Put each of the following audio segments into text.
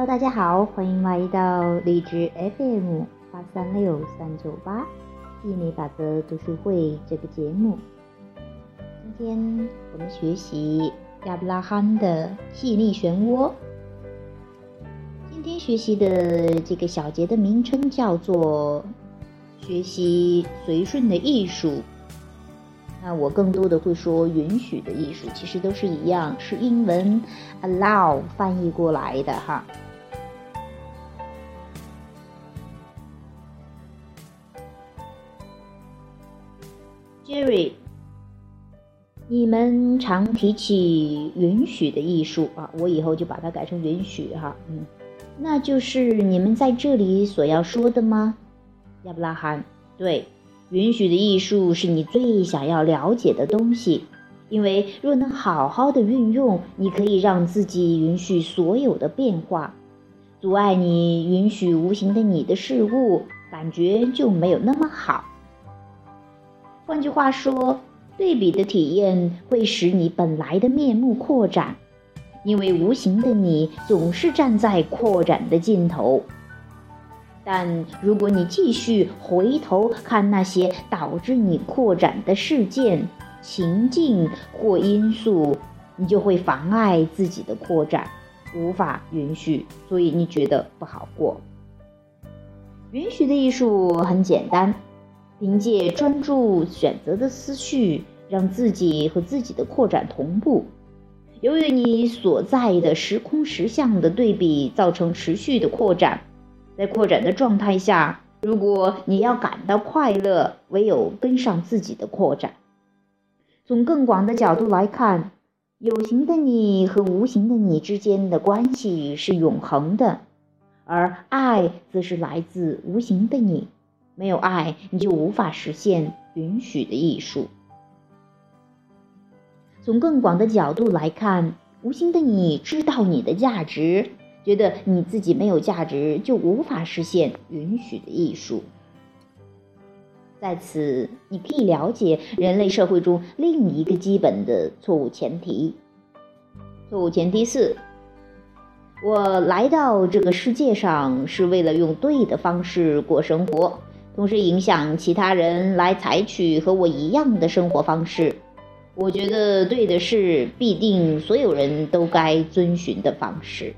Hello，大家好，欢迎来到荔枝 FM 八三六三九八吸引力法则读书会这个节目。今天我们学习亚伯拉罕的吸引力漩涡。今天学习的这个小节的名称叫做“学习随顺的艺术”。那我更多的会说“允许的艺术”，其实都是一样，是英文 “allow” 翻译过来的哈。Jerry，你们常提起“允许的艺术”啊，我以后就把它改成“允许”哈，嗯，那就是你们在这里所要说的吗？亚伯拉罕，对。允许的艺术是你最想要了解的东西，因为若能好好的运用，你可以让自己允许所有的变化，阻碍你允许无形的你的事物，感觉就没有那么好。换句话说，对比的体验会使你本来的面目扩展，因为无形的你总是站在扩展的尽头。但如果你继续回头看那些导致你扩展的事件、情境或因素，你就会妨碍自己的扩展，无法允许，所以你觉得不好过。允许的艺术很简单，凭借专注选择的思绪，让自己和自己的扩展同步。由于你所在的时空实相的对比，造成持续的扩展。在扩展的状态下，如果你要感到快乐，唯有跟上自己的扩展。从更广的角度来看，有形的你和无形的你之间的关系是永恒的，而爱则是来自无形的你。没有爱，你就无法实现允许的艺术。从更广的角度来看，无形的你知道你的价值。觉得你自己没有价值，就无法实现允许的艺术。在此，你可以了解人类社会中另一个基本的错误前提。错误前提四：我来到这个世界上是为了用对的方式过生活，同时影响其他人来采取和我一样的生活方式。我觉得对的是必定所有人都该遵循的方式。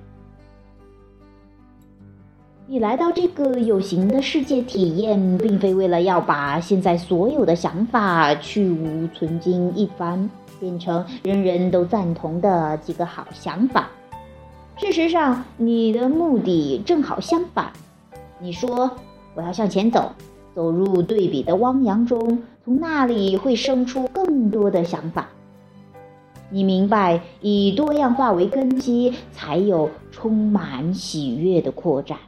你来到这个有形的世界体验，并非为了要把现在所有的想法去无存精一番，变成人人都赞同的几个好想法。事实上，你的目的正好相反。你说我要向前走，走入对比的汪洋中，从那里会生出更多的想法。你明白，以多样化为根基，才有充满喜悦的扩展。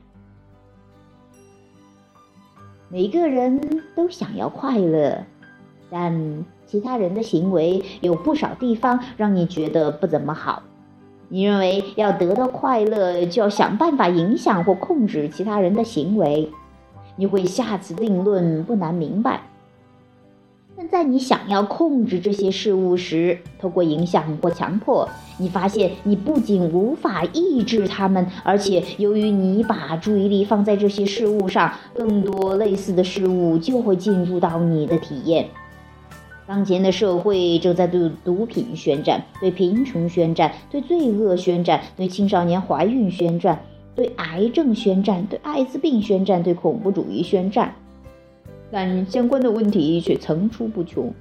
每个人都想要快乐，但其他人的行为有不少地方让你觉得不怎么好。你认为要得到快乐，就要想办法影响或控制其他人的行为。你会下此定论，不难明白。但在你想要控制这些事物时，透过影响或强迫，你发现你不仅无法抑制它们，而且由于你把注意力放在这些事物上，更多类似的事物就会进入到你的体验。当前的社会正在对毒品宣战，对贫穷宣战，对罪恶宣战，对青少年怀孕宣战，对癌症宣战，对艾滋病宣战，对恐怖主义宣战。但相关的问题却层出不穷。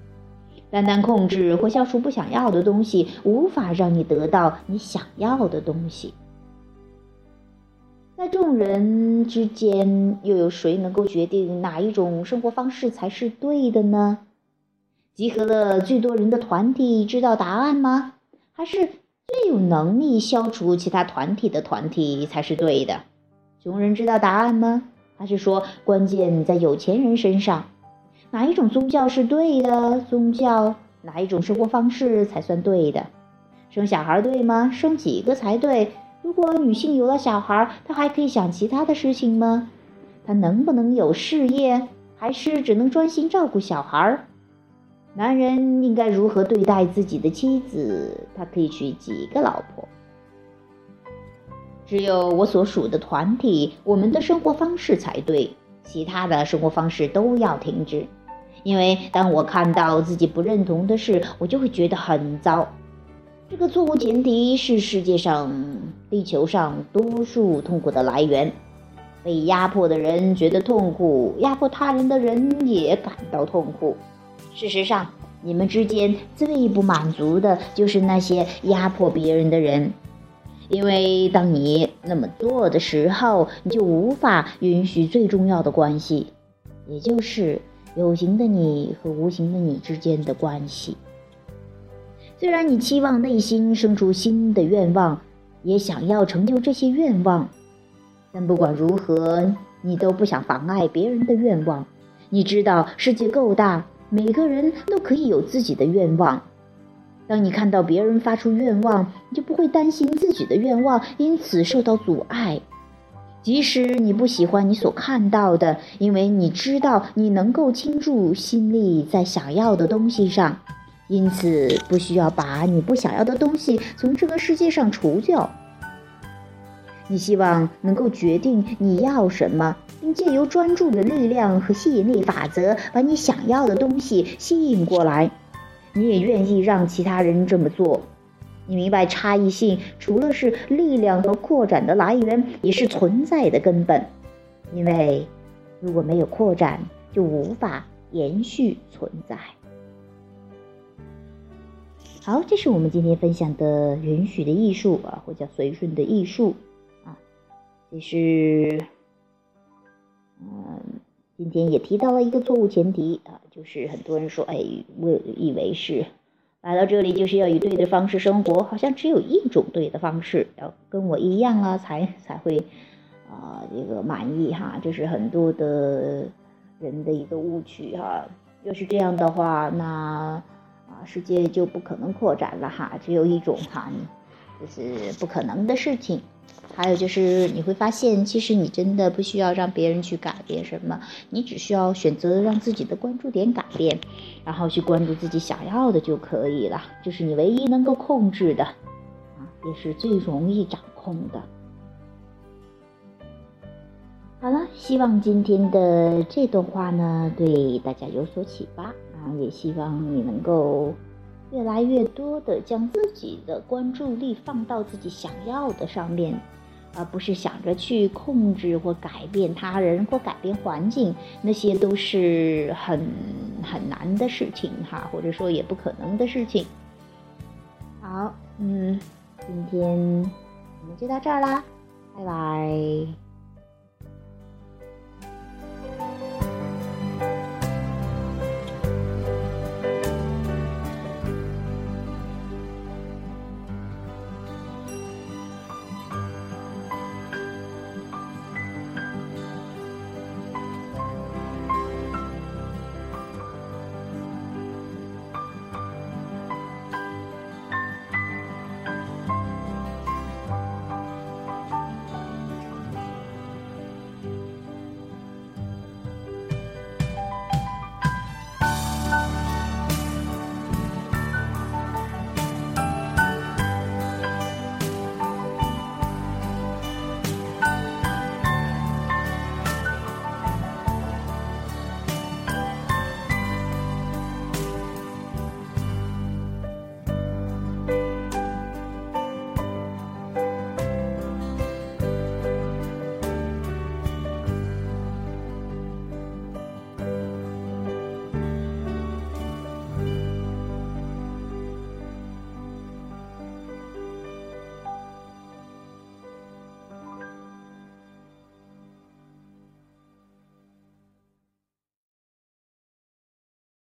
单单控制或消除不想要的东西，无法让你得到你想要的东西。在众人之间，又有谁能够决定哪一种生活方式才是对的呢？集合了最多人的团体知道答案吗？还是最有能力消除其他团体的团体才是对的？穷人知道答案吗？还是说，关键在有钱人身上？哪一种宗教是对的宗教？哪一种生活方式才算对的？生小孩对吗？生几个才对？如果女性有了小孩，她还可以想其他的事情吗？她能不能有事业？还是只能专心照顾小孩？男人应该如何对待自己的妻子？他可以娶几个老婆？只有我所属的团体，我们的生活方式才对，其他的生活方式都要停止。因为当我看到自己不认同的事，我就会觉得很糟。这个错误前提是世界上、地球上多数痛苦的来源。被压迫的人觉得痛苦，压迫他人的人也感到痛苦。事实上，你们之间最不满足的就是那些压迫别人的人，因为当你那么做的时候，你就无法允许最重要的关系，也就是有形的你和无形的你之间的关系。虽然你期望内心生出新的愿望，也想要成就这些愿望。但不管如何，你都不想妨碍别人的愿望。你知道世界够大，每个人都可以有自己的愿望。当你看到别人发出愿望，你就不会担心自己的愿望因此受到阻碍。即使你不喜欢你所看到的，因为你知道你能够倾注心力在想要的东西上，因此不需要把你不想要的东西从这个世界上除掉。你希望能够决定你要什么，并借由专注的力量和吸引力法则，把你想要的东西吸引过来。你也愿意让其他人这么做。你明白差异性除了是力量和扩展的来源，也是存在的根本。因为如果没有扩展，就无法延续存在。好，这是我们今天分享的允许的艺术啊，或叫随顺的艺术。也是，今天也提到了一个错误前提啊，就是很多人说，哎，我以为是来到这里就是要以对的方式生活，好像只有一种对的方式，要跟我一样啊，才才会啊这个满意哈，这是很多的人的一个误区哈。要是这样的话，那啊世界就不可能扩展了哈，只有一种哈，这是不可能的事情。还有就是，你会发现，其实你真的不需要让别人去改变什么，你只需要选择让自己的关注点改变，然后去关注自己想要的就可以了。这是你唯一能够控制的，啊，也是最容易掌控的。好了，希望今天的这段话呢，对大家有所启发啊，也希望你能够。越来越多的将自己的关注力放到自己想要的上面，而不是想着去控制或改变他人或改变环境，那些都是很很难的事情哈，或者说也不可能的事情。好，嗯，今天我们就到这儿啦，拜拜。